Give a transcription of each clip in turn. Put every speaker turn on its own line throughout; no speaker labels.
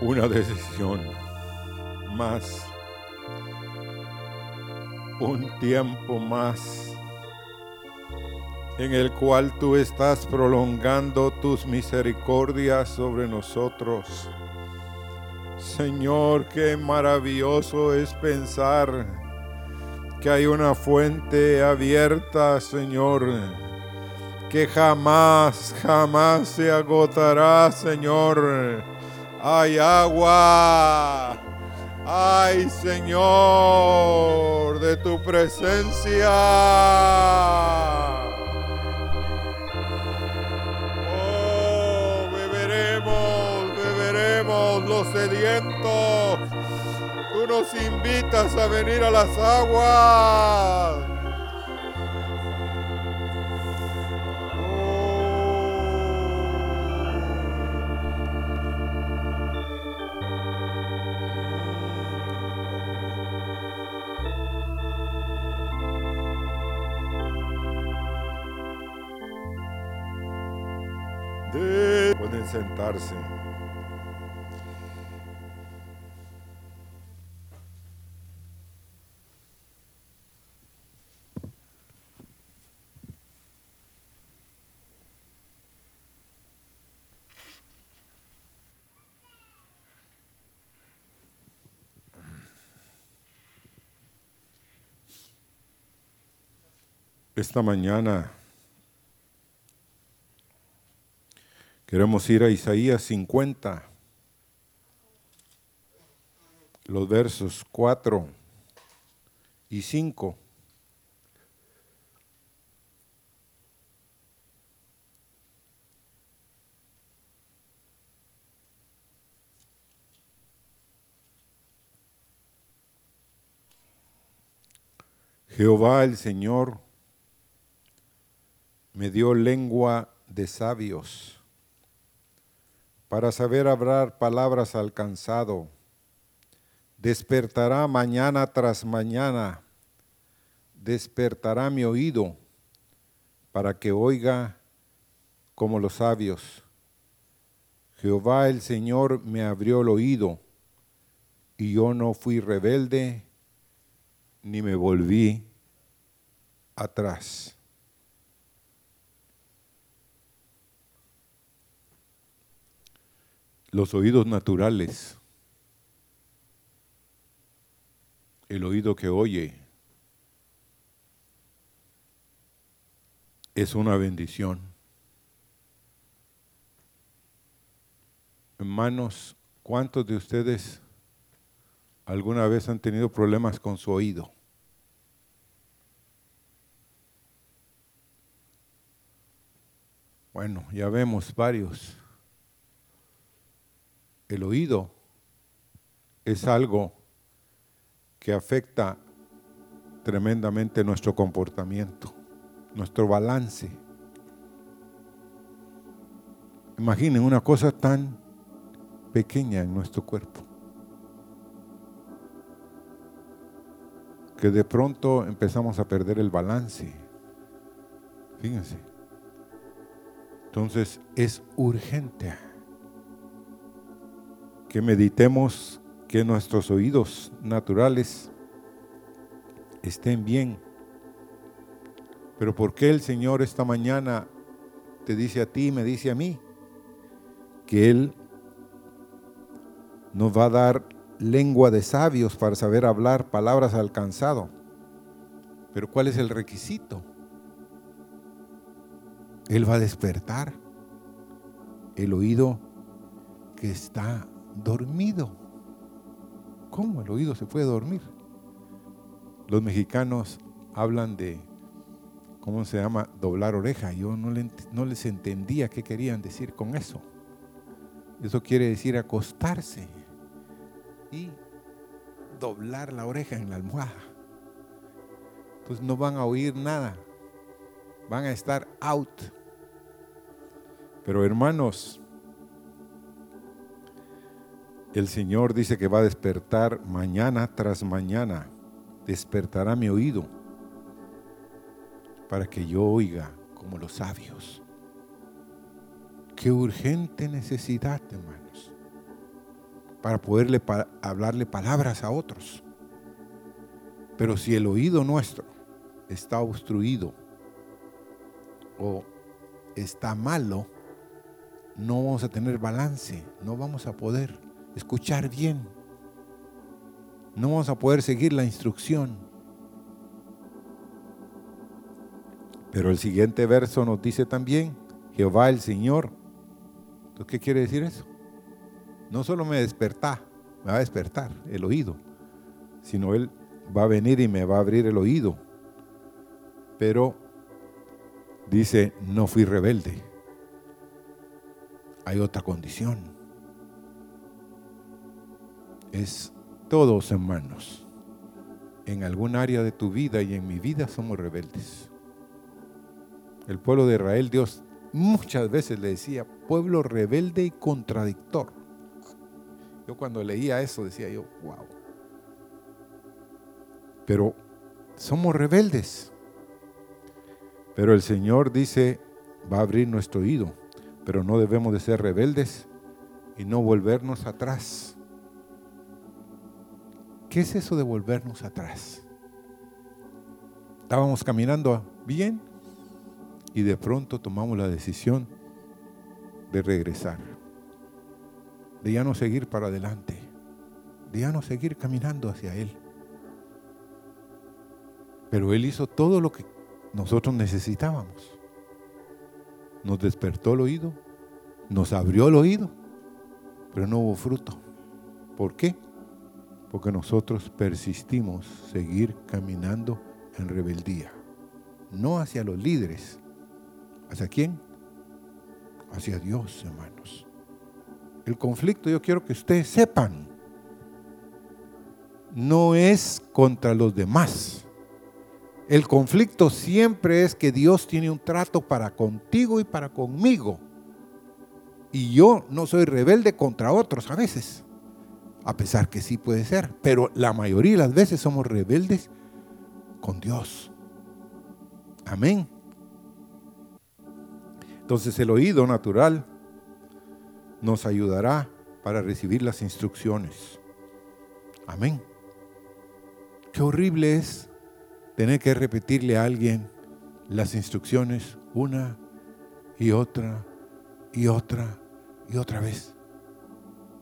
una decisión más, un tiempo más en el cual tú estás prolongando tus misericordias sobre nosotros. Señor, qué maravilloso es pensar que hay una fuente abierta, Señor, que jamás, jamás se agotará, Señor. Hay agua. Ay, Señor, de tu presencia. Oh, beberemos, beberemos los sedientos. Tú nos invitas a venir a las aguas. Sentarse. Esta mañana queremos ir a Isaías 50, los versos 4 y 5. Jehová el Señor me dio lengua de sabios para saber hablar palabras al cansado. Despertará mañana tras mañana, despertará mi oído para que oiga como los sabios. Jehová el Señor me abrió el oído y yo no fui rebelde ni me volví atrás. Los oídos naturales, el oído que oye, es una bendición. Hermanos, ¿cuántos de ustedes alguna vez han tenido problemas con su oído? Bueno, ya vemos varios. El oído es algo que afecta tremendamente nuestro comportamiento, nuestro balance. Imaginen una cosa tan pequeña en nuestro cuerpo. Que de pronto empezamos a perder el balance. Fíjense. Entonces es urgente que meditemos que nuestros oídos naturales estén bien. Pero ¿por qué el Señor esta mañana te dice a ti y me dice a mí que Él nos va a dar lengua de sabios para saber hablar palabras alcanzado? Pero ¿cuál es el requisito? Él va a despertar el oído que está dormido. ¿Cómo el oído se puede dormir? Los mexicanos hablan de, ¿cómo se llama? Doblar oreja. Yo no, no les entendía qué querían decir con eso. Eso quiere decir acostarse y doblar la oreja en la almohada. Pues no van a oír nada. Van a estar out. Pero hermanos, el Señor dice que va a despertar mañana tras mañana. Despertará mi oído para que yo oiga como los sabios. Qué urgente necesidad, hermanos. para poderle hablarle palabras a otros. Pero si el oído nuestro está obstruido o está malo, no vamos a tener balance, no vamos a poder escuchar bien, no vamos a poder seguir la instrucción. Pero el siguiente verso nos dice también, Jehová el Señor. ¿Qué quiere decir eso? No solo me desperta, me va a despertar el oído, sino Él va a venir y me va a abrir el oído. Pero dice, no fui rebelde. Hay otra condición. Es todos hermanos. En algún área de tu vida y en mi vida somos rebeldes. El pueblo de Israel, Dios muchas veces le decía, pueblo rebelde y contradictor. Yo cuando leía eso decía yo, wow. Pero somos rebeldes. Pero el Señor dice, va a abrir nuestro oído, pero no debemos de ser rebeldes y no volvernos atrás. ¿Qué es eso de volvernos atrás? Estábamos caminando bien y de pronto tomamos la decisión de regresar, de ya no seguir para adelante, de ya no seguir caminando hacia Él. Pero Él hizo todo lo que nosotros necesitábamos. Nos despertó el oído, nos abrió el oído, pero no hubo fruto. ¿Por qué? Porque nosotros persistimos seguir caminando en rebeldía. No hacia los líderes. ¿Hacia quién? Hacia Dios, hermanos. El conflicto, yo quiero que ustedes sepan, no es contra los demás el conflicto siempre es que Dios tiene un trato para contigo y para conmigo. Y yo no soy rebelde contra otros a veces, a pesar que sí puede ser, pero la mayoría de las veces somos rebeldes con Dios. Amén. Entonces el oído natural nos ayudará para recibir las instrucciones. Amén. Qué horrible es tener que repetirle a alguien las instrucciones una y otra y otra y otra vez.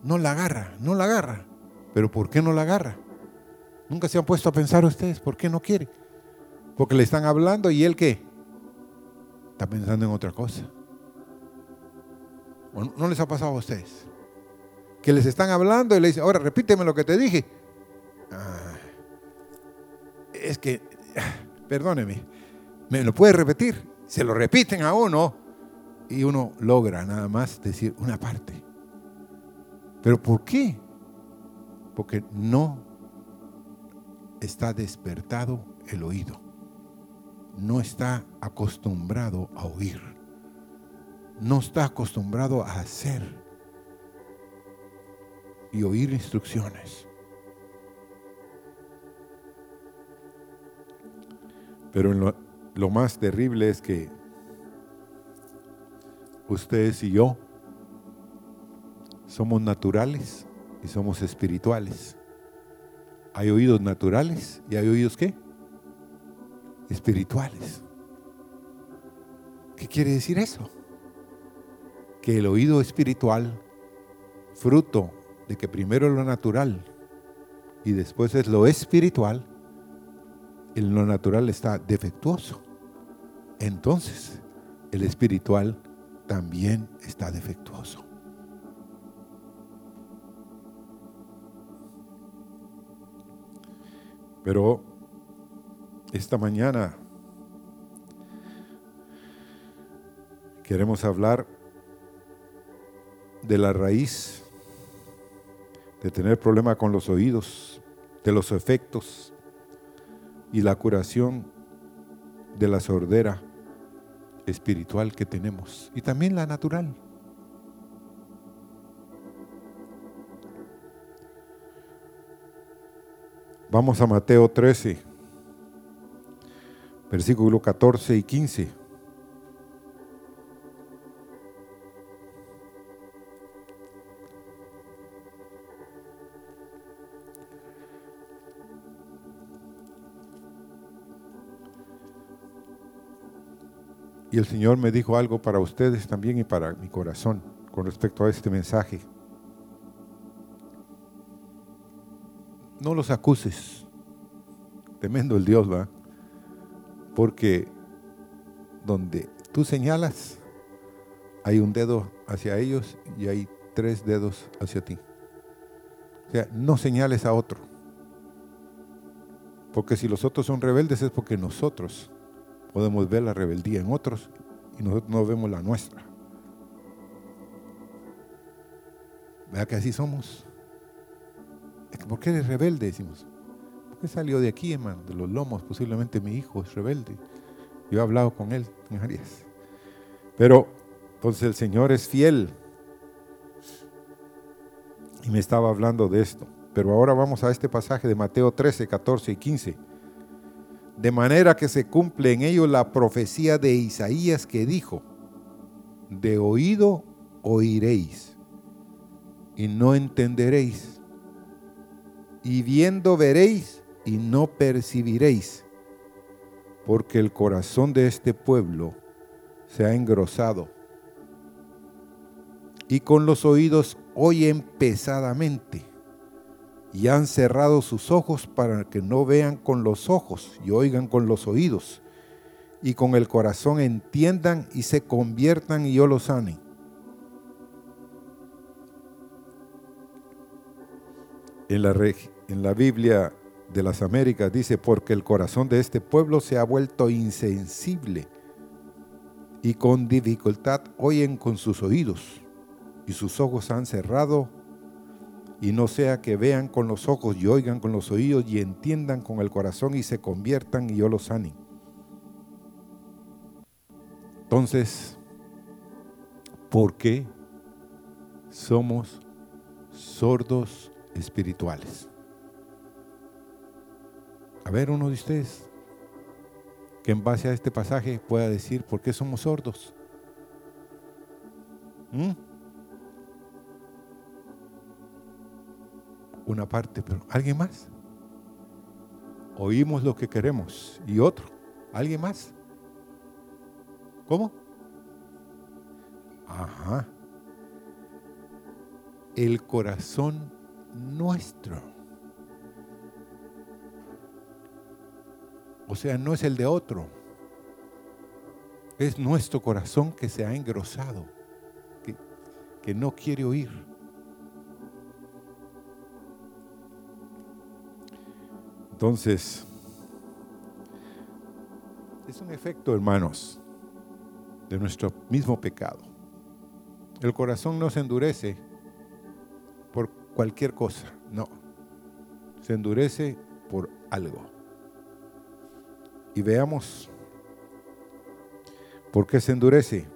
No la agarra, no la agarra. Pero ¿por qué no la agarra? Nunca se han puesto a pensar ustedes, ¿por qué no quiere? Porque le están hablando y él qué? Está pensando en otra cosa. ¿No les ha pasado a ustedes? Que les están hablando y le dicen, ahora repíteme lo que te dije. Ah, es que perdóneme, ¿me lo puede repetir? Se lo repiten a uno y uno logra nada más decir una parte. ¿Pero por qué? Porque no está despertado el oído. No está acostumbrado a oír. No está acostumbrado a hacer y oír instrucciones. Pero lo, más terrible es que ustedes y yo somos naturales y somos espirituales. Hay oídos naturales y hay oídos qué? Espirituales. ¿Qué quiere decir eso? Que el oído espiritual, fruto de que primero es lo natural y después es lo espiritual, el lo natural está defectuoso. Entonces, el espiritual también está defectuoso. Pero esta mañana queremos hablar de la raíz de tener problema con los oídos, de los efectos y la curación de la sordera espiritual que tenemos y también la natural. Vamos a Mateo 13, versículo 14 y 15. Y el Señor me dijo algo para ustedes también y para mi corazón con respecto a este mensaje. No los acuses. Tremendo el Dios, va. Porque donde tú señalas, hay un dedo hacia ellos y hay tres dedos hacia ti. O sea, no señales a otro. Porque si los otros son rebeldes es porque nosotros podemos ver la rebeldía en otros y nosotros no vemos la nuestra. Vea que así somos. ¿Por qué eres rebelde? Decimos. ¿Por qué salió de aquí, hermano? De los lomos. Posiblemente mi hijo es rebelde. Yo he hablado con él en Arias. Pero entonces el Señor es fiel. Y me estaba hablando de esto. Pero ahora vamos a este pasaje de Mateo 13, 14 y 15. De manera que se cumple en ello la profecía de Isaías que dijo, de oído oiréis y no entenderéis, y viendo veréis y no percibiréis, porque el corazón de este pueblo se ha engrosado y con los oídos oyen pesadamente y han cerrado sus ojos para que no vean con los ojos y oigan con los oídos y con el corazón entiendan y se conviertan y yo los sane. En la, Biblia de las Américas dice, porque el corazón de este pueblo se ha vuelto insensible y con dificultad oyen con sus oídos y sus ojos han cerrado y no sea que vean con los ojos y oigan con los oídos y entiendan con el corazón y se conviertan y yo los sane. Entonces, ¿por qué somos sordos espirituales? A ver, uno de ustedes que en base a este pasaje pueda decir por qué somos sordos. ¿Mm? una parte, pero ¿alguien más? Oímos lo que queremos y otro, ¿alguien más? ¿Cómo? Ajá. El corazón nuestro. O sea, no es el de otro. Es nuestro corazón que se ha engrosado, que, no quiere oír. Entonces, es un efecto, hermanos, de nuestro mismo pecado. El corazón no se endurece cualquier cosa, no. Se endurece por algo. Y veamos por qué se endurece.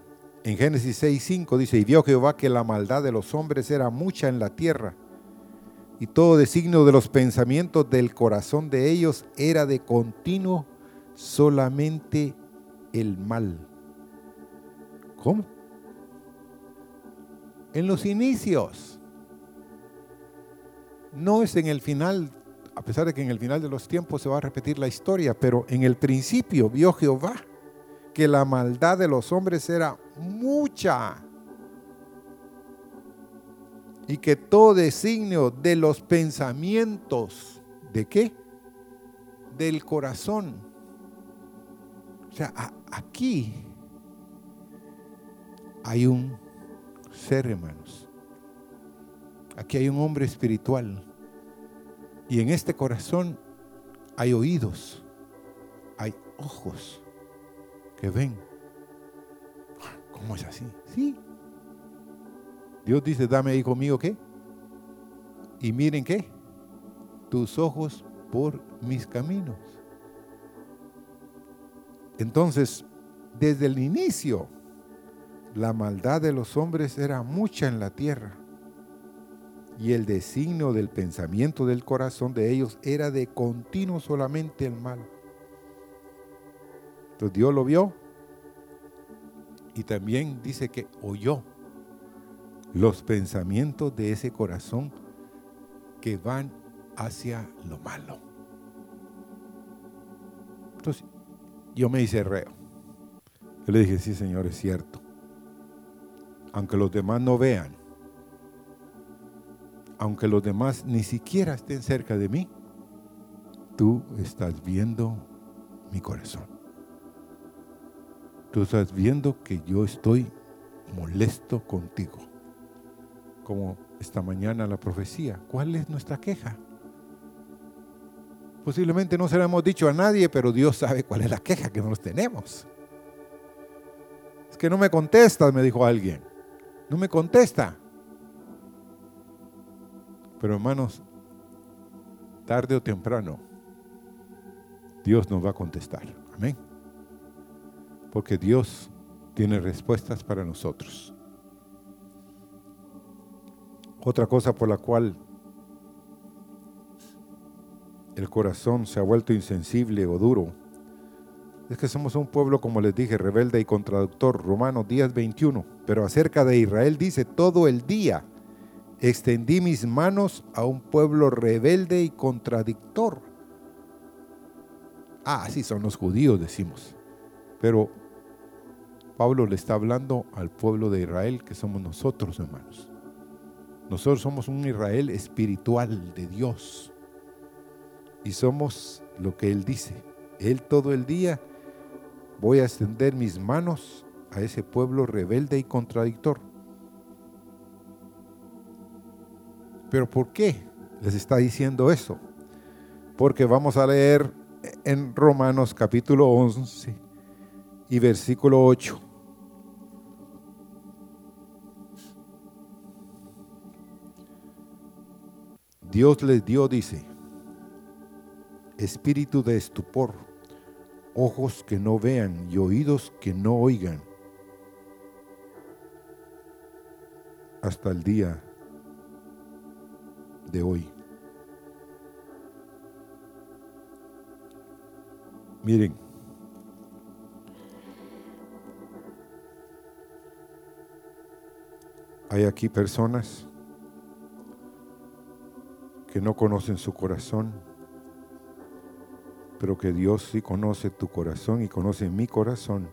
En Génesis 6:5 dice, y vio Jehová que la maldad de los hombres era mucha en la tierra y todo designio de los pensamientos del corazón de ellos era de continuo solamente el mal. ¿Cómo? En los inicios. No es en el final, a pesar de que en el final de los tiempos se va a repetir la historia, pero en el principio vio Jehová que la maldad de los hombres era mucha y que todo designio de los pensamientos, ¿de qué? Del corazón. O sea, aquí hay un ser, hermanos. Aquí hay un hombre espiritual. Y en este corazón hay oídos, hay ojos que ven. ¿Cómo es así? Sí, Dios dice, dame, hijo mío, ¿qué? Y miren qué, tus ojos por mis caminos. Entonces, desde el inicio, la maldad de los hombres era mucha en la tierra y el designio del pensamiento del corazón de ellos era de continuo solamente el mal. Entonces Dios lo vio y también dice que oyó los pensamientos de ese corazón que van hacia lo malo. Entonces, yo me hice reo. Yo le dije, sí, Señor, es cierto. Aunque los demás no vean, aunque los demás ni siquiera estén cerca de mí, tú estás viendo mi corazón. Tú estás viendo que yo estoy molesto contigo. Como esta mañana la profecía. ¿Cuál es nuestra queja? Posiblemente no se lo hemos dicho a nadie, pero Dios sabe cuál es la queja que nos tenemos. Es que no me contestas, me dijo alguien. No me contesta. Pero hermanos, tarde o temprano, Dios nos va a contestar. Amén. Porque Dios tiene respuestas para nosotros. Otra cosa por la cual el corazón se ha vuelto insensible o duro es que somos un pueblo, como les dije, rebelde y contradictor. Romanos 10, 21. Pero acerca de Israel dice, todo el día extendí mis manos a un pueblo rebelde y contradictor. Ah, sí, son los judíos, decimos. Pero Pablo le está hablando al pueblo de Israel, que somos nosotros, hermanos. Nosotros somos un Israel espiritual de Dios. Y somos lo que Él dice. Él todo el día voy a extender mis manos a ese pueblo rebelde y contradictor. Pero ¿por qué les está diciendo eso? Porque vamos a leer en Romanos capítulo 11 y versículo 8. Dios les dio, dice, espíritu de estupor, ojos que no vean y oídos que no oigan, hasta el día de hoy. Miren, hay aquí personas que no conocen su corazón, pero que Dios sí conoce tu corazón y conoce mi corazón.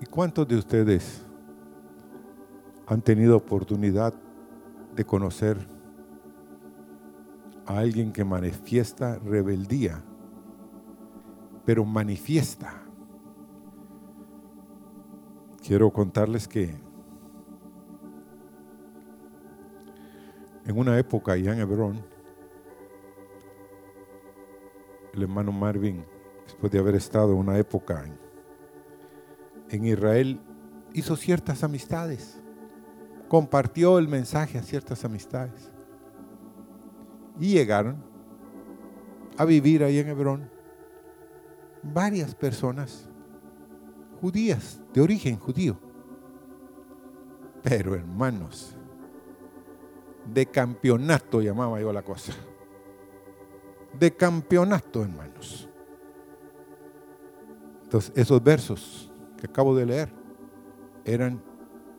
¿Y cuántos de ustedes han tenido oportunidad de conocer a alguien que manifiesta rebeldía, pero manifiesta? Quiero contarles que En una época allá en Hebrón, el hermano Marvin, después de haber estado una época en, Israel, hizo ciertas amistades, compartió el mensaje a ciertas amistades. Y llegaron a vivir ahí en Hebrón varias personas judías, de origen judío. Pero hermanos, de campeonato, llamaba yo la cosa. De campeonato, hermanos. Entonces, esos versos que acabo de leer eran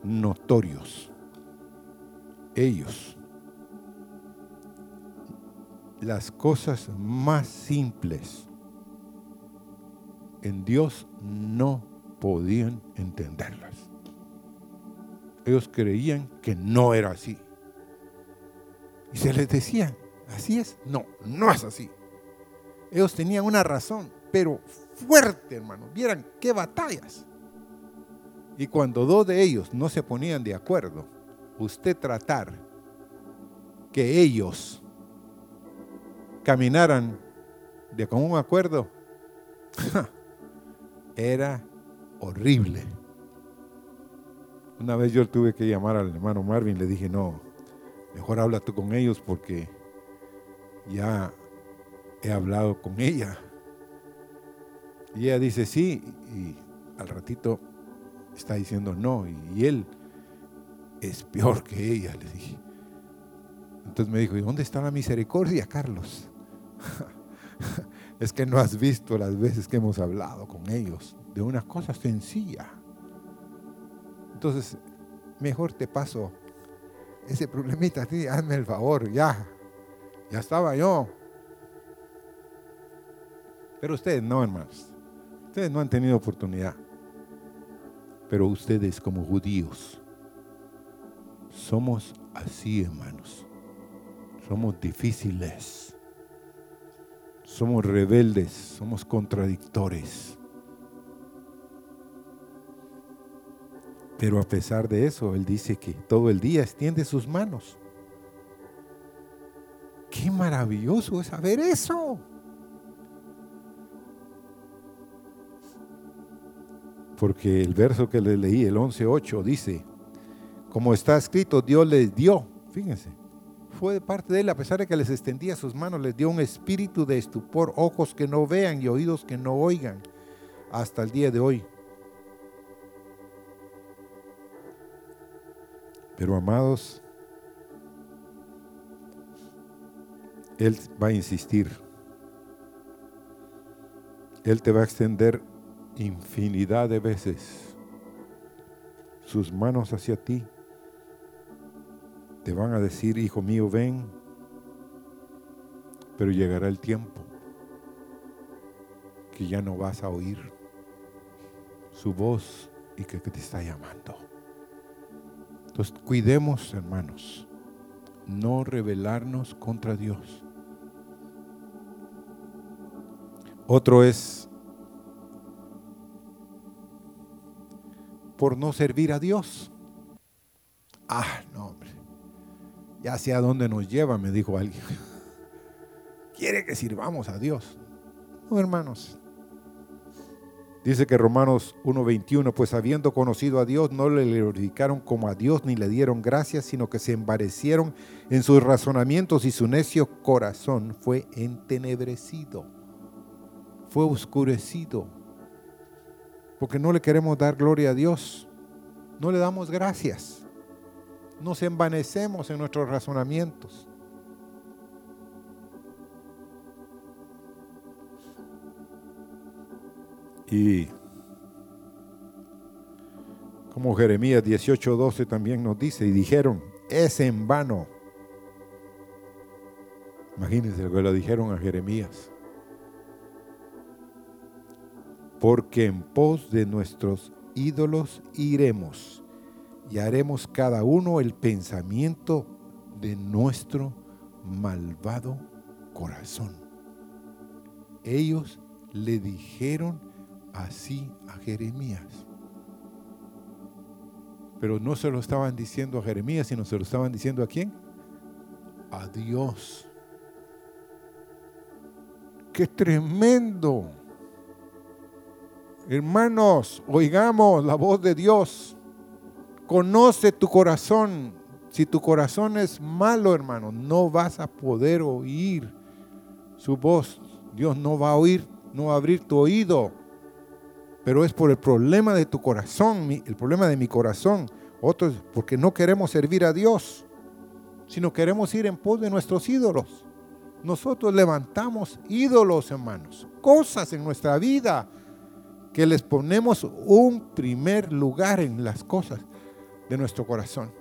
notorios. Ellos, las cosas más simples en Dios no podían entenderlas. Ellos creían que no era así. Y se les decía, ¿así es? No, no es así. Ellos tenían una razón, pero fuerte, hermano. Vieran qué batallas. Y cuando dos de ellos no se ponían de acuerdo, usted tratar que ellos caminaran de con un acuerdo, era horrible. Una vez yo tuve que llamar al hermano Marvin, le dije, no, Mejor habla tú con ellos porque ya he hablado con ella. Y ella dice sí y al ratito está diciendo no y, él es peor que ella, le dije. Entonces me dijo, ¿y dónde está la misericordia, Carlos? es que no has visto las veces que hemos hablado con ellos de una cosa sencilla. Entonces, mejor te paso ese problemita, hazme el favor, ya. Ya estaba yo. Pero ustedes no, hermanos. Ustedes no han tenido oportunidad. Pero ustedes como judíos somos así, hermanos. Somos difíciles. Somos rebeldes, somos contradictores. Pero a pesar de eso, Él dice que todo el día extiende sus manos. Qué maravilloso es saber eso. Porque el verso que le leí, el 11.8, dice, como está escrito, Dios les dio, fíjense, fue de parte de Él, a pesar de que les extendía sus manos, les dio un espíritu de estupor, ojos que no vean y oídos que no oigan, hasta el día de hoy. Pero amados, Él va a insistir. Él te va a extender infinidad de veces sus manos hacia ti. Te van a decir, hijo mío, ven, pero llegará el tiempo que ya no vas a oír su voz y que, te está llamando. Entonces, cuidemos, hermanos, no rebelarnos contra Dios. Otro es por no servir a Dios. Ah, no. Ya sé a dónde nos lleva, me dijo alguien. Quiere que sirvamos a Dios. No, hermanos. Dice que Romanos 1:21, pues habiendo conocido a Dios, no le glorificaron como a Dios ni le dieron gracias, sino que se embarecieron en sus razonamientos y su necio corazón fue entenebrecido, fue oscurecido, porque no le queremos dar gloria a Dios, no le damos gracias, nos envanecemos en nuestros razonamientos. Y como Jeremías 18:12 también nos dice, y dijeron, es en vano. Imagínense lo que le dijeron a Jeremías. Porque en pos de nuestros ídolos iremos y haremos cada uno el pensamiento de nuestro malvado corazón. Ellos le dijeron así a Jeremías. Pero no se lo estaban diciendo a Jeremías, sino se lo estaban diciendo a quién? A Dios. ¡Qué tremendo! Hermanos, oigamos la voz de Dios. Conoce tu corazón. Si tu corazón es malo, hermano, no vas a poder oír su voz. Dios no va a oír, no va a abrir tu oído pero es por el problema de tu corazón, el problema de mi corazón. Otros porque no queremos servir a Dios, sino queremos ir en pos de nuestros ídolos. Nosotros levantamos ídolos, hermanos, cosas en nuestra vida que les ponemos un primer lugar en las cosas de nuestro corazón.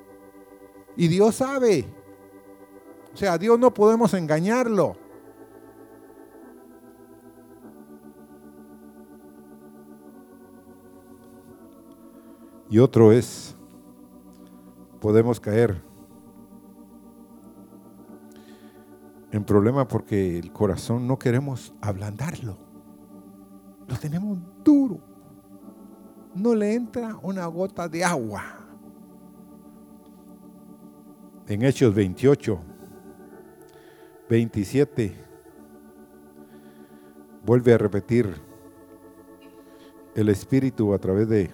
Y Dios sabe. O sea, a Dios no podemos engañarlo. Y otro es, podemos caer en problema porque el corazón no queremos ablandarlo. Lo tenemos duro. No le entra una gota de agua. En Hechos 28, 27, vuelve a repetir el Espíritu a través de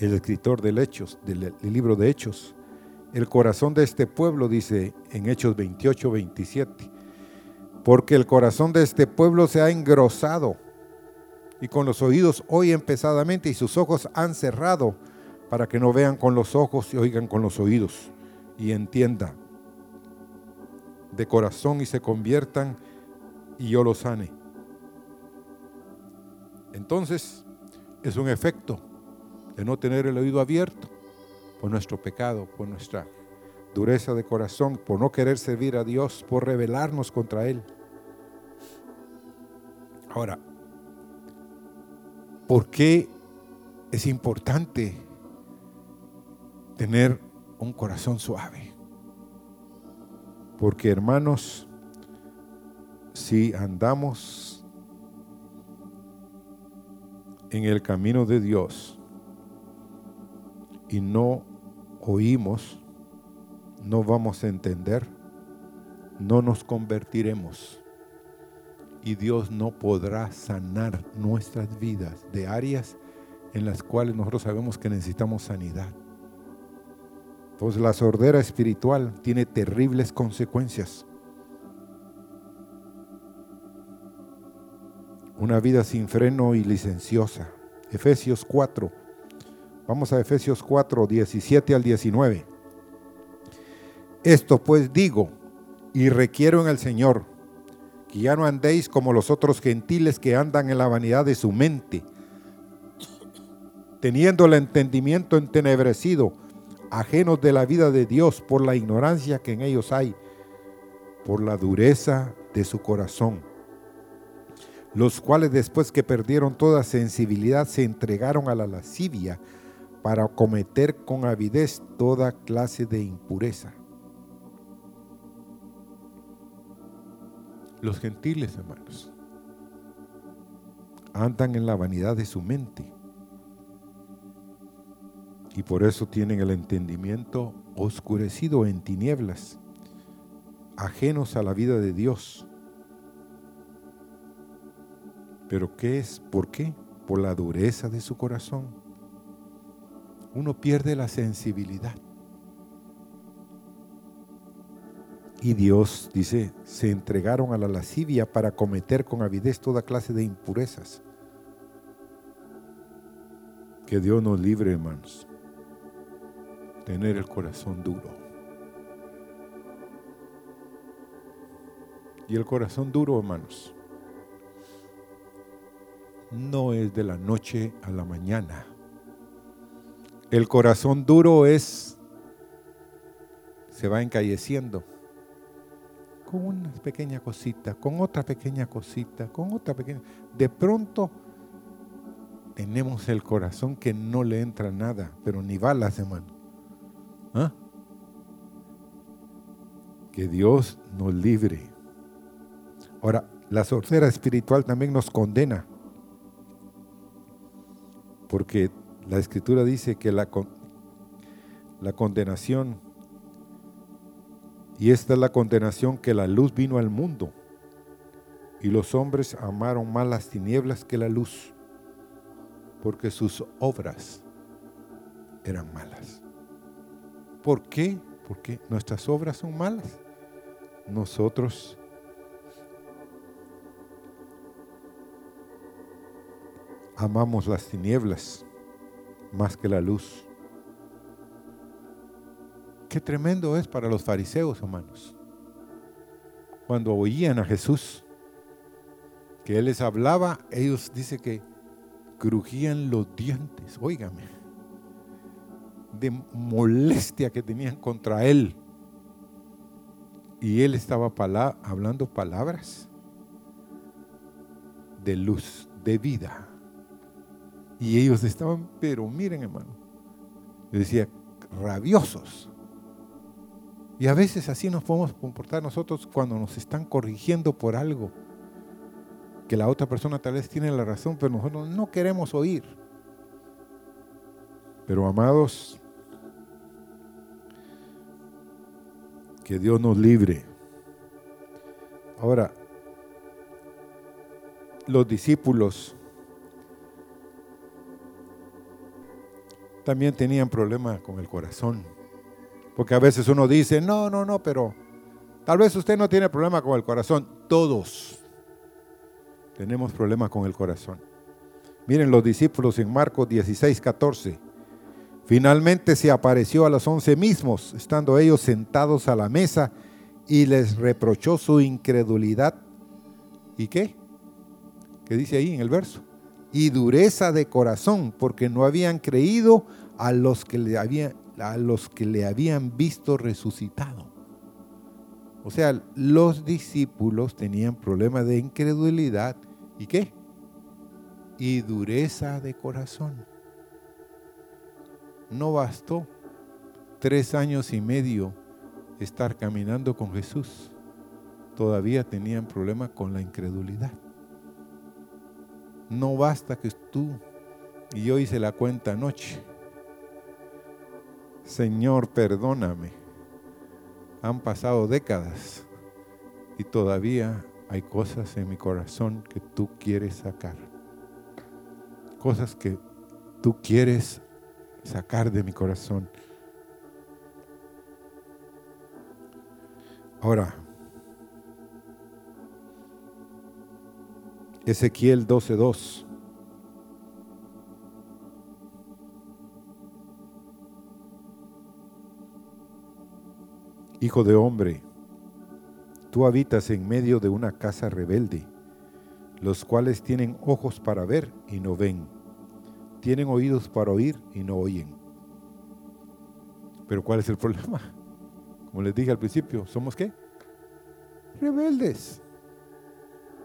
el escritor del Hechos, del, libro de Hechos. El corazón de este pueblo, dice en Hechos 28, 27, porque el corazón de este pueblo se ha engrosado y con los oídos oyen pesadamente y sus ojos han cerrado para que no vean con los ojos y oigan con los oídos y entiendan de corazón y se conviertan y yo los sane. Entonces es un efecto de no tener el oído abierto por nuestro pecado, por nuestra dureza de corazón, por no querer servir a Dios, por rebelarnos contra Él. Ahora, ¿por qué es importante tener un corazón suave? Porque hermanos, si andamos en el camino de Dios y no oímos, no vamos a entender, no nos convertiremos y Dios no podrá sanar nuestras vidas de áreas en las cuales nosotros sabemos que necesitamos sanidad. Pues la sordera espiritual tiene terribles consecuencias. Una vida sin freno y licenciosa. Efesios 4. Vamos a Efesios 4, 17 al 19. Esto pues digo y requiero en el Señor que ya no andéis como los otros gentiles que andan en la vanidad de su mente, teniendo el entendimiento entenebrecido, ajenos de la vida de Dios por la ignorancia que en ellos hay, por la dureza de su corazón, los cuales después que perdieron toda sensibilidad se entregaron a la lascivia para cometer con avidez toda clase de impureza Los gentiles, hermanos, andan en la vanidad de su mente. Y por eso tienen el entendimiento oscurecido en tinieblas, ajenos a la vida de Dios. ¿Pero qué es? ¿Por qué? Por la dureza de su corazón. Uno pierde la sensibilidad. Y Dios, dice, se entregaron a la lascivia para cometer con avidez toda clase de impurezas. Que Dios nos libre, hermanos, tener el corazón duro. Y el corazón duro, hermanos, no es de la noche a la mañana. El corazón duro es, se va encalleciendo con una pequeña cosita, con otra pequeña cosita, con otra pequeña... De pronto tenemos el corazón que no le entra nada, pero ni balas, hermano. ¿Ah? Que Dios nos libre. Ahora, la sorcera espiritual también nos condena. Porque la escritura dice que la, la condenación y esta es la condenación que la luz vino al mundo. Y los hombres amaron más las tinieblas que la luz, porque sus obras eran malas. ¿Por qué? Porque nuestras obras son malas. Nosotros amamos las tinieblas más que la luz. Qué tremendo es para los fariseos, hermanos. Cuando oían a Jesús, que Él les hablaba, ellos dice que crujían los dientes, óigame, de molestia que tenían contra Él. Y Él estaba hablando palabras de luz, de vida. Y ellos estaban, pero miren hermano, decía, rabiosos y a veces así nos podemos comportar nosotros cuando nos están corrigiendo por algo. Que la otra persona tal vez tiene la razón, pero nosotros no queremos oír. Pero amados, que Dios nos libre. Ahora, los discípulos también tenían problemas con el corazón. Porque a veces uno dice, no, no, no, pero tal vez usted no tiene problema con el corazón. Todos tenemos problemas con el corazón. Miren los discípulos en Marcos 16, 14. Finalmente se apareció a los once mismos, estando ellos sentados a la mesa, y les reprochó su incredulidad. ¿Y qué? ¿Qué dice ahí en el verso? Y dureza de corazón, porque no habían creído a los que le habían a los que le habían visto resucitado. O sea, los discípulos tenían problemas de incredulidad ¿Y qué? Y dureza de corazón. No bastó tres años y medio estar caminando con Jesús. Todavía tenían problema con la incredulidad. No basta que tú y yo hice la cuenta anoche. Señor, perdóname. Han pasado décadas y todavía hay cosas en mi corazón que tú quieres sacar. Cosas que tú quieres sacar de mi corazón. Ahora, Ezequiel 12:2. Hijo de hombre, tú habitas en medio de una casa rebelde, los cuales tienen ojos para ver y no ven, tienen oídos para oír y no oyen. Pero ¿cuál es el problema? Como les dije al principio, ¿somos qué? Rebeldes.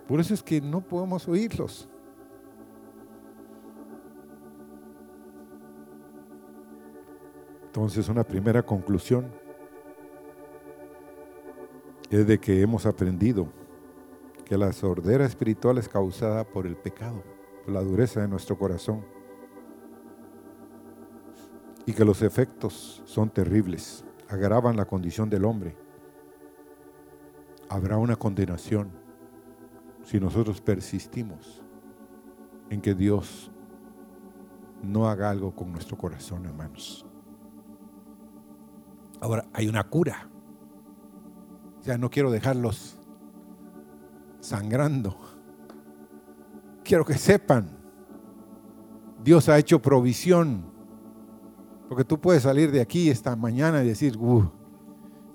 Por eso es que no podemos oírlos. Entonces una primera conclusión es de que hemos aprendido que la sordera espiritual es causada por el pecado, por la dureza de nuestro corazón y que los efectos son terribles, agravan la condición del hombre. Habrá una condenación si nosotros persistimos en que Dios no haga algo con nuestro corazón, hermanos. Ahora, hay una cura. O sea, no quiero dejarlos sangrando. Quiero que sepan, Dios ha hecho provisión. Porque tú puedes salir de aquí esta mañana y decir,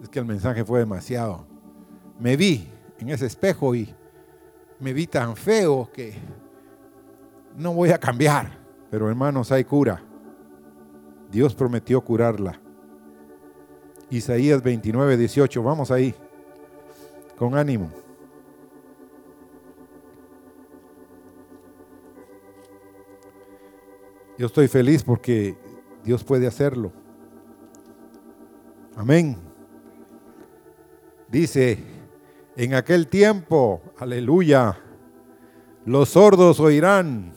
es que el mensaje fue demasiado. Me vi en ese espejo y me vi tan feo que no voy a cambiar. Pero hermanos, hay cura. Dios prometió curarla. Isaías 29, 18. Vamos ahí. Con ánimo. Yo estoy feliz porque Dios puede hacerlo. Amén. Dice en aquel tiempo, aleluya, los sordos oirán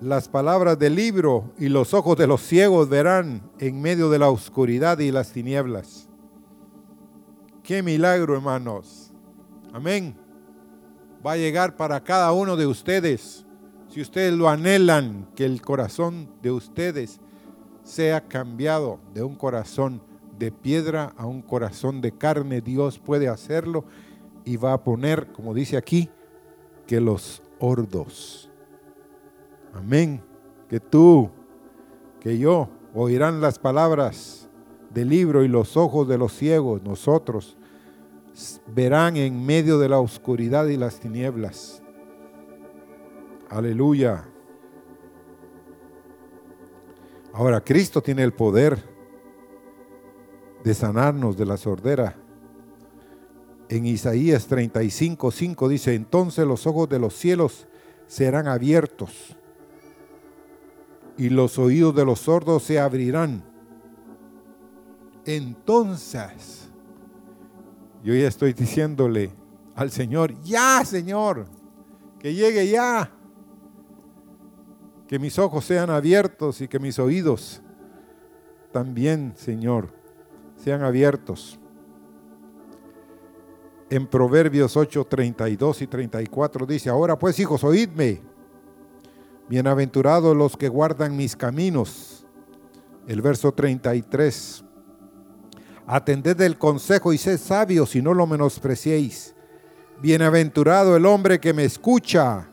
las palabras del libro y los ojos de los ciegos verán en medio de la oscuridad y las tinieblas. Qué milagro, hermanos. Amén. Va a llegar para cada uno de ustedes. Si ustedes lo anhelan, que el corazón de ustedes sea cambiado de un corazón de piedra a un corazón de carne, Dios puede hacerlo y va a poner, como dice aquí, que los hordos. Amén. Que tú, que yo, oirán las palabras del libro y los ojos de los ciegos, nosotros, verán en medio de la oscuridad y las tinieblas. Aleluya. Ahora, Cristo tiene el poder de sanarnos de la sordera. En Isaías 35, 5 dice, entonces los ojos de los cielos serán abiertos y los oídos de los sordos se abrirán. Entonces, yo ya estoy diciéndole al Señor, ya Señor, que llegue ya, que mis ojos sean abiertos y que mis oídos también, Señor, sean abiertos. En Proverbios 8, 32 y 34 dice, ahora pues hijos, oídme, bienaventurados los que guardan mis caminos. El verso 33, atended el consejo y sed sabios y no lo menospreciéis. Bienaventurado el hombre que me escucha,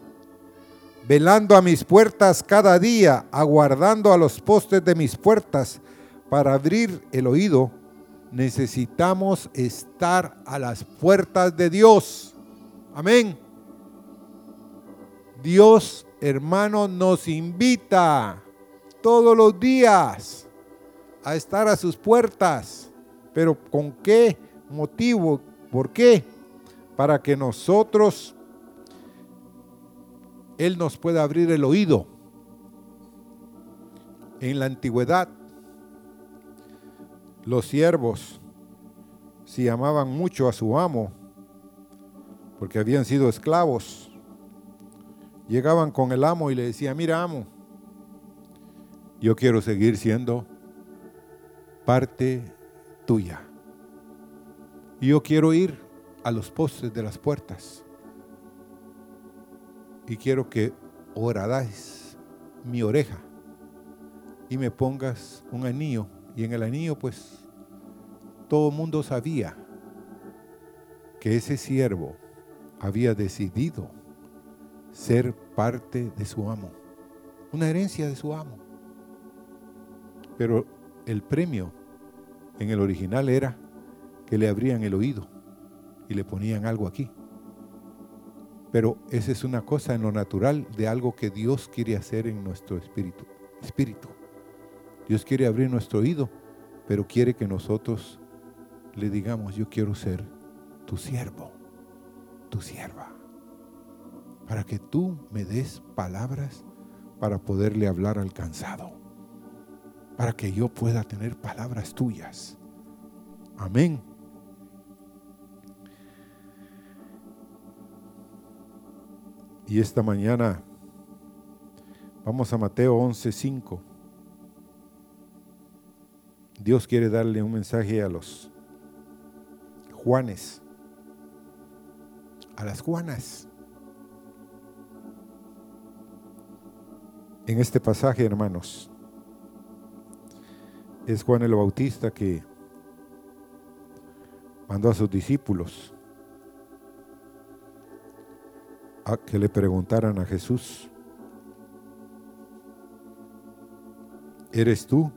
velando a mis puertas cada día, aguardando a los postes de mis puertas para abrir el oído necesitamos estar a las puertas de Dios. Amén. Dios, hermano, nos invita todos los días a estar a sus puertas. Pero ¿con qué motivo? ¿Por qué? Para que nosotros Él nos puede abrir el oído. En la antigüedad, los siervos, si amaban mucho a su amo, porque habían sido esclavos, llegaban con el amo y le decían, mira amo, yo quiero seguir siendo parte tuya. Yo quiero ir a los postes de las puertas. Y quiero que oradáis mi oreja y me pongas un anillo. Y en el anillo, pues, todo el mundo sabía que ese siervo había decidido ser parte de su amo, una herencia de su amo. Pero el premio en el original era que le abrían el oído y le ponían algo aquí. Pero esa es una cosa en lo natural de algo que Dios quiere hacer en nuestro espíritu. Espíritu. Dios quiere abrir nuestro oído, pero quiere que nosotros le digamos, yo quiero ser tu siervo, tu sierva, para que tú me des palabras para poderle hablar al cansado, para que yo pueda tener palabras tuyas. Amén. Y esta mañana vamos a Mateo 11:5. Dios quiere darle un mensaje a los Juanes, a las Juanas. En este pasaje, hermanos, es Juan el Bautista que mandó a sus discípulos a que le preguntaran a Jesús, ¿eres tú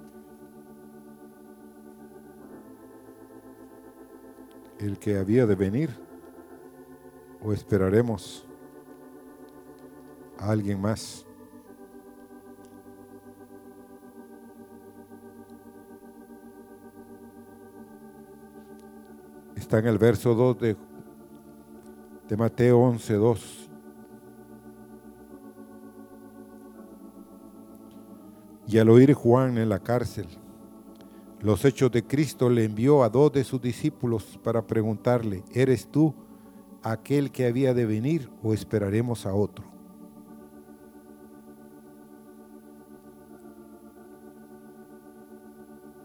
el que había de venir o esperaremos a alguien más? Está en el verso 2 de, de Mateo 11, 2. Y al oír Juan en la cárcel los hechos de Cristo, le envió a dos de sus discípulos para preguntarle, ¿eres tú aquel que había de venir o esperaremos a otro?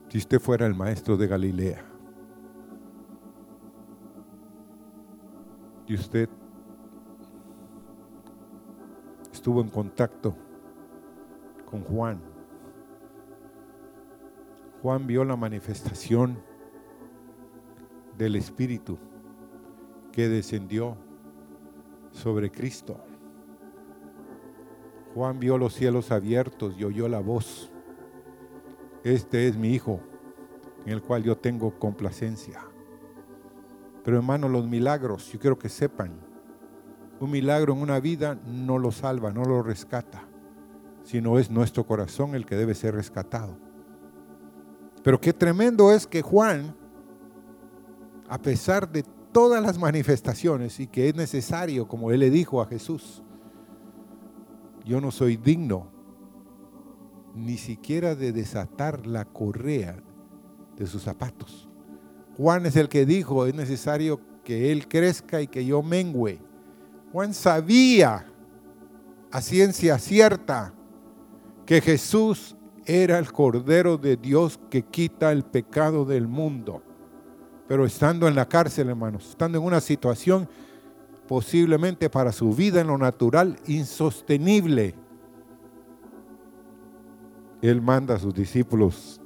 Si usted fuera el maestro de Galilea y usted estuvo en contacto con Juan, Juan vio la manifestación del Espíritu que descendió sobre Cristo. Juan vio los cielos abiertos y oyó la voz. Este es mi Hijo, en el cual yo tengo complacencia. Pero hermano, los milagros, yo quiero que sepan, un milagro en una vida no lo salva, no lo rescata, sino es nuestro corazón el que debe ser rescatado. Pero qué tremendo es que Juan, a pesar de todas las manifestaciones y que es necesario, como él le dijo a Jesús, yo no soy digno ni siquiera de desatar la correa de sus zapatos. Juan es el que dijo, es necesario que él crezca y que yo mengüe. Juan sabía a ciencia cierta que Jesús era el Cordero de Dios que quita el pecado del mundo. Pero estando en la cárcel, hermanos, estando en una situación posiblemente para su vida en lo natural insostenible, Él manda a sus discípulos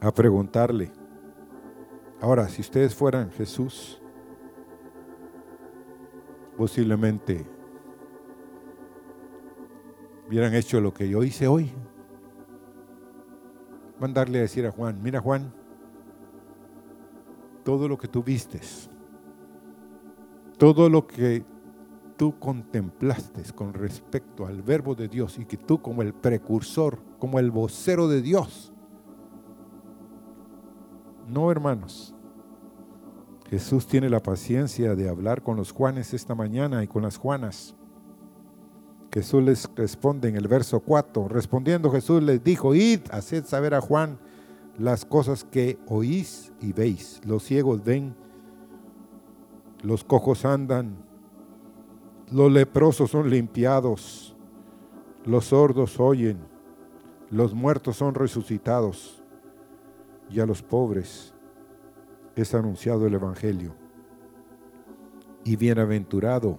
a preguntarle, ahora, si ustedes fueran Jesús, posiblemente hubieran hecho lo que yo hice hoy. Mandarle a decir a Juan, mira Juan, todo lo que tú vistes, todo lo que tú contemplaste con respecto al verbo de Dios y que tú como el precursor, como el vocero de Dios, no hermanos, Jesús tiene la paciencia de hablar con los Juanes esta mañana y con las Juanas Jesús les responde en el verso 4. Respondiendo Jesús les dijo, id, haced saber a Juan las cosas que oís y veis. Los ciegos ven, los cojos andan, los leprosos son limpiados, los sordos oyen, los muertos son resucitados y a los pobres es anunciado el Evangelio. Y bienaventurado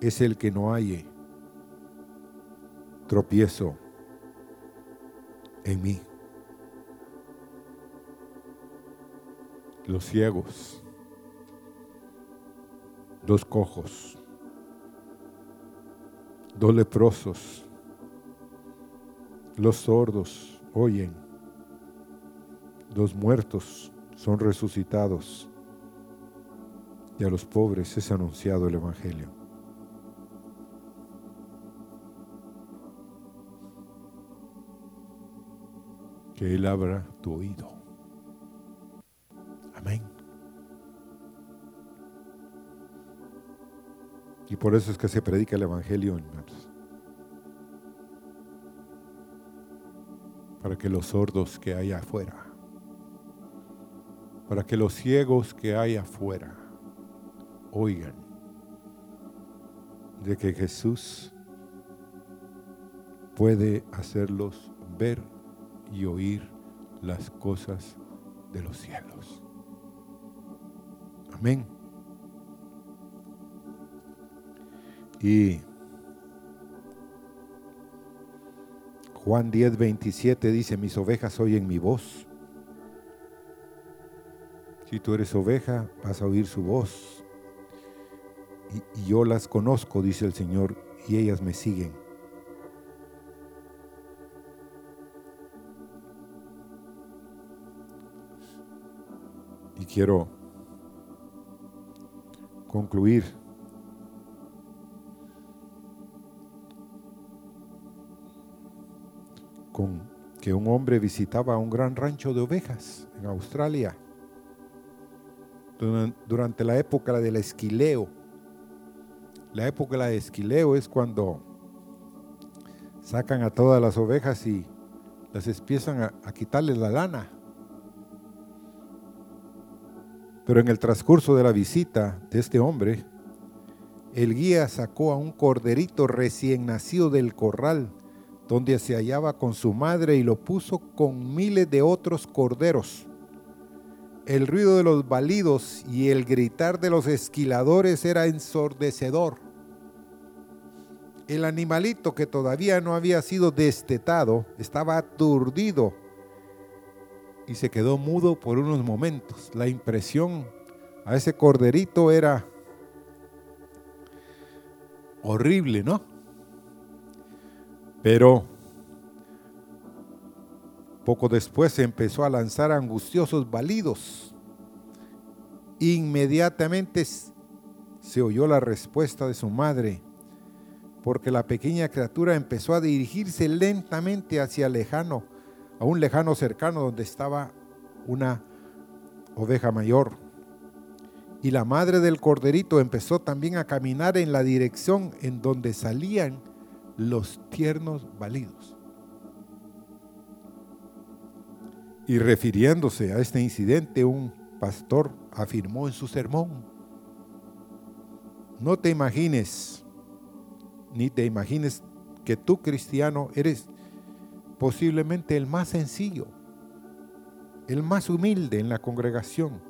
es el que no halle tropiezo en mí. Los ciegos, los cojos, los leprosos, los sordos oyen, los muertos son resucitados y a los pobres es anunciado el Evangelio. Que Él abra tu oído. Amén. Y por eso es que se predica el Evangelio en Para que los sordos que hay afuera, para que los ciegos que hay afuera oigan de que Jesús puede hacerlos ver y oír las cosas de los cielos. Amén. Y Juan 10, 27 dice, mis ovejas oyen mi voz. Si tú eres oveja, vas a oír su voz. Y, y yo las conozco, dice el Señor, y ellas me siguen. Quiero concluir. Con que un hombre visitaba un gran rancho de ovejas en Australia. Durante la época del esquileo. La época del esquileo es cuando sacan a todas las ovejas y las empiezan a, a quitarles la lana pero en el transcurso de la visita de este hombre, el guía sacó a un corderito recién nacido del corral donde se hallaba con su madre y lo puso con miles de otros corderos. El ruido de los balidos y el gritar de los esquiladores era ensordecedor. El animalito que todavía no había sido destetado estaba aturdido y se quedó mudo por unos momentos. La impresión a ese corderito era horrible, ¿no? Pero poco después se empezó a lanzar angustiosos balidos. Inmediatamente se oyó la respuesta de su madre, porque la pequeña criatura empezó a dirigirse lentamente hacia lejano a un lejano cercano donde estaba una oveja mayor. Y la madre del corderito empezó también a caminar en la dirección en donde salían los tiernos balidos. Y refiriéndose a este incidente, un pastor afirmó en su sermón, no te imagines, ni te imagines que tú cristiano eres posiblemente el más sencillo, el más humilde en la congregación,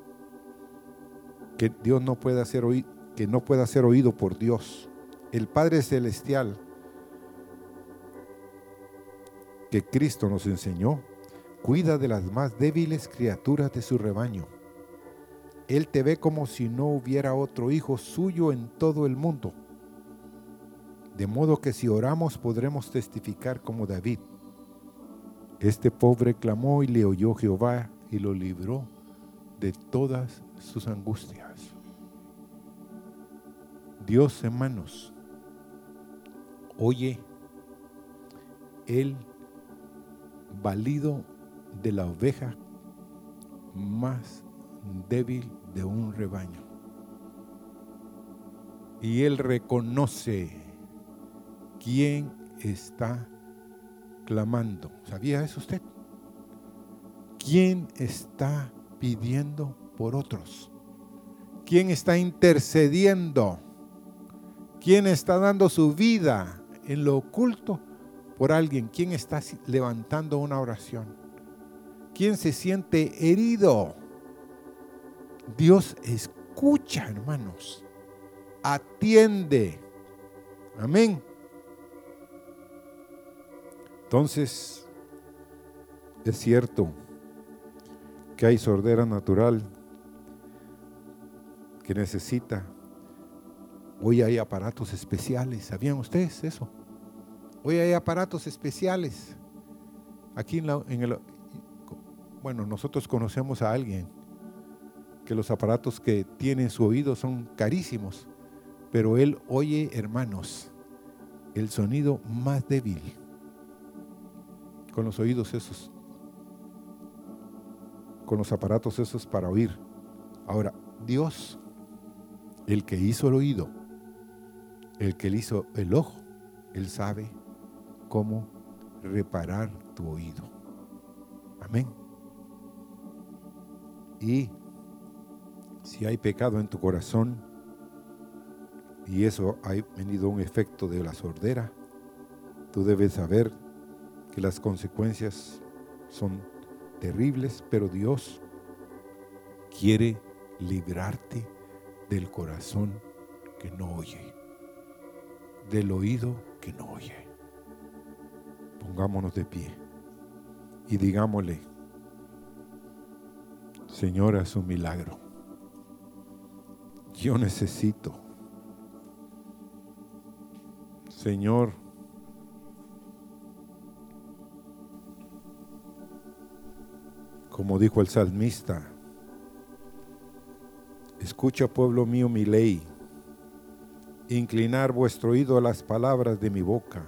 que Dios no pueda ser oído, que no pueda ser oído por Dios, el Padre celestial que Cristo nos enseñó, cuida de las más débiles criaturas de su rebaño. Él te ve como si no hubiera otro hijo suyo en todo el mundo. De modo que si oramos podremos testificar como David. Este pobre clamó y le oyó Jehová y lo libró de todas sus angustias. Dios, hermanos, oye el valido de la oveja más débil de un rebaño. Y Él reconoce ¿Quién está ¿Sabía eso usted? ¿Quién está pidiendo por otros? ¿Quién está intercediendo? ¿Quién está dando su vida en lo oculto por alguien? ¿Quién está levantando una oración? ¿Quién se siente herido? Dios escucha, hermanos. Atiende. Amén. Entonces, es cierto que hay sordera natural que necesita. Hoy hay aparatos especiales. ¿Sabían ustedes eso? Hoy hay aparatos especiales. Aquí en, en el... Bueno, nosotros conocemos a alguien que los aparatos que tiene en su oído son carísimos, pero él oye, hermanos, el sonido más débil con los oídos esos, con los aparatos esos para oír. Ahora, Dios, el que hizo el oído, el que hizo el ojo, Él sabe cómo reparar tu oído. Amén. Y si hay pecado en tu corazón y eso ha venido un efecto de la sordera, tú debes saber que las consecuencias son terribles, pero Dios quiere librarte del corazón que no oye, del oído que no oye. Pongámonos de pie y digámosle, Señor, es un milagro. Yo necesito, Señor, como dijo el salmista, escucha pueblo mío mi ley, inclinar vuestro oído a las palabras de mi boca.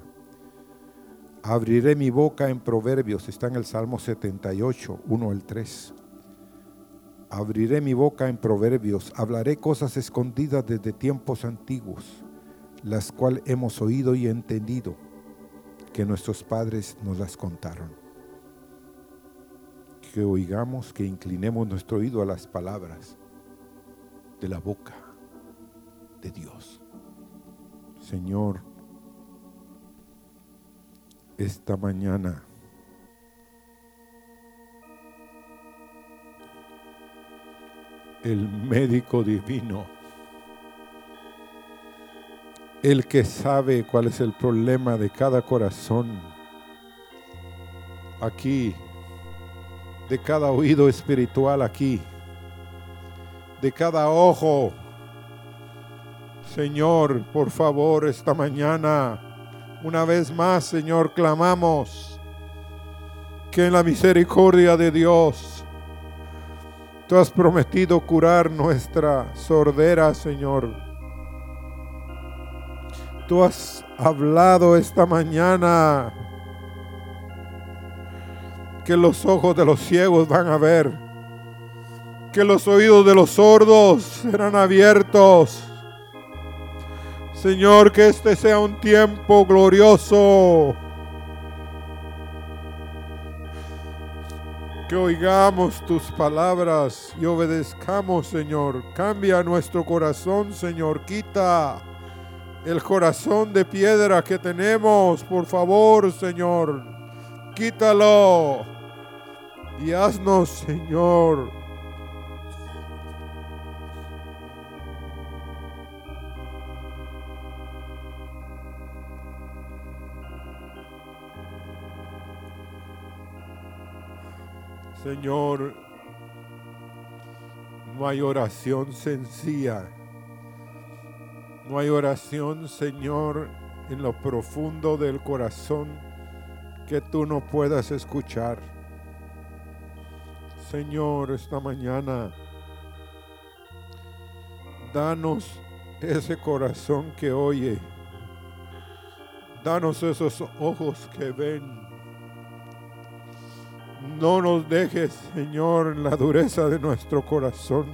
Abriré mi boca en proverbios, está en el Salmo 78, 1 al 3. Abriré mi boca en proverbios, hablaré cosas escondidas desde tiempos antiguos, las cuales hemos oído y entendido, que nuestros padres nos las contaron. Que oigamos, que inclinemos nuestro oído a las palabras de la boca de Dios. Señor, esta mañana el médico divino, el que sabe cuál es el problema de cada corazón, aquí, de cada oído espiritual aquí, de cada ojo. Señor, por favor, esta mañana, una vez más, Señor, clamamos que en la misericordia de Dios, Tú has prometido curar nuestra sordera, Señor. Tú has hablado esta mañana que los ojos de los ciegos van a ver, que los oídos de los sordos serán abiertos. Señor, que este sea un tiempo glorioso que oigamos tus palabras y obedezcamos, Señor. Cambia nuestro corazón, Señor. Quita el corazón de piedra que tenemos, por favor, Señor. Quítalo y haznos, Señor Señor, no hay oración sencilla. No hay oración, Señor, en lo profundo del corazón que tú no puedas escuchar. Señor, esta mañana, danos ese corazón que oye. Danos esos ojos que ven. No nos dejes, Señor, en la dureza de nuestro corazón.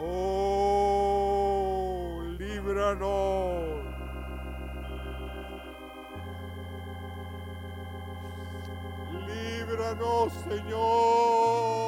Oh,
líbranos. Líbranos, Señor,